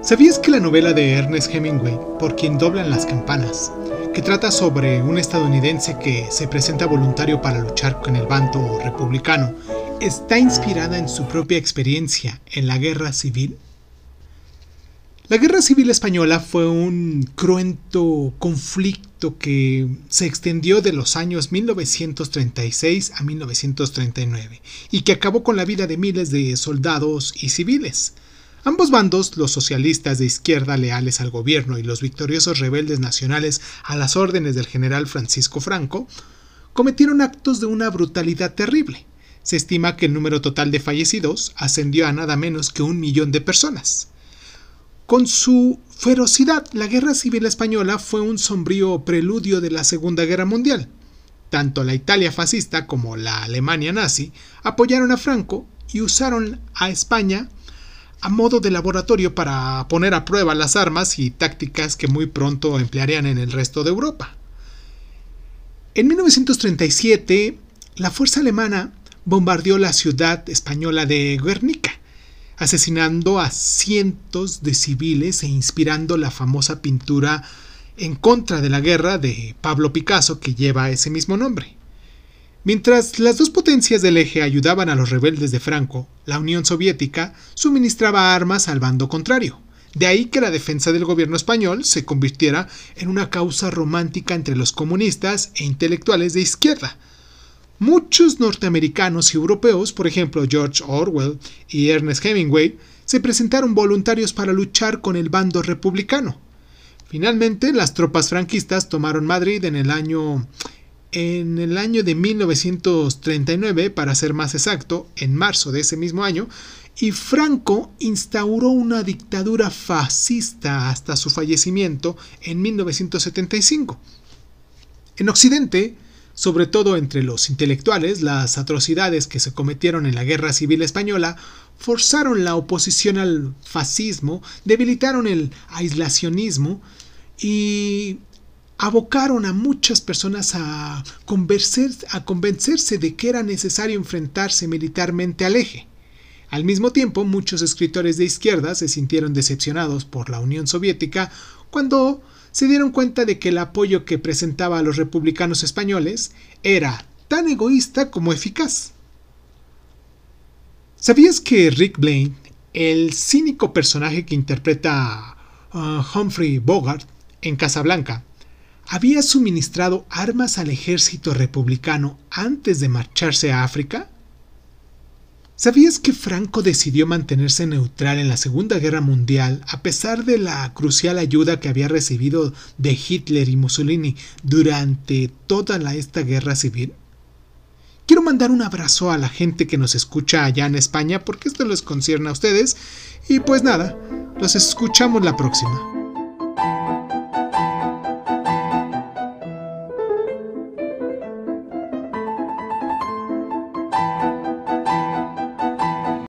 ¿Sabías que la novela de Ernest Hemingway, Por quien doblan las campanas, que trata sobre un estadounidense que se presenta voluntario para luchar con el bando republicano, está inspirada en su propia experiencia en la guerra civil? La Guerra Civil Española fue un cruento conflicto que se extendió de los años 1936 a 1939 y que acabó con la vida de miles de soldados y civiles. Ambos bandos, los socialistas de izquierda leales al gobierno y los victoriosos rebeldes nacionales a las órdenes del general Francisco Franco, cometieron actos de una brutalidad terrible. Se estima que el número total de fallecidos ascendió a nada menos que un millón de personas. Con su ferocidad, la Guerra Civil Española fue un sombrío preludio de la Segunda Guerra Mundial. Tanto la Italia fascista como la Alemania nazi apoyaron a Franco y usaron a España a modo de laboratorio para poner a prueba las armas y tácticas que muy pronto emplearían en el resto de Europa. En 1937, la fuerza alemana bombardeó la ciudad española de Guernica asesinando a cientos de civiles e inspirando la famosa pintura en contra de la guerra de Pablo Picasso que lleva ese mismo nombre. Mientras las dos potencias del eje ayudaban a los rebeldes de Franco, la Unión Soviética suministraba armas al bando contrario. De ahí que la defensa del gobierno español se convirtiera en una causa romántica entre los comunistas e intelectuales de izquierda, Muchos norteamericanos y europeos, por ejemplo George Orwell y Ernest Hemingway, se presentaron voluntarios para luchar con el bando republicano. Finalmente, las tropas franquistas tomaron Madrid en el año en el año de 1939, para ser más exacto, en marzo de ese mismo año, y Franco instauró una dictadura fascista hasta su fallecimiento en 1975. En Occidente, sobre todo entre los intelectuales, las atrocidades que se cometieron en la Guerra Civil Española forzaron la oposición al fascismo, debilitaron el aislacionismo y abocaron a muchas personas a, convencerse de que era necesario enfrentarse militarmente al eje. Al mismo tiempo, muchos escritores de izquierda se sintieron decepcionados por la Unión Soviética cuando se dieron cuenta de que el apoyo que presentaba a los republicanos españoles era tan egoísta como eficaz. ¿Sabías que Rick Blaine, el cínico personaje que interpreta a Humphrey Bogart en Casablanca, había suministrado armas al ejército republicano antes de marcharse a África? ¿Sabías que Franco decidió mantenerse neutral en la Segunda Guerra Mundial a pesar de la crucial ayuda que había recibido de Hitler y Mussolini durante toda esta guerra civil? Quiero mandar un abrazo a la gente que nos escucha allá en España porque esto les concierne a ustedes y pues nada, los escuchamos la próxima.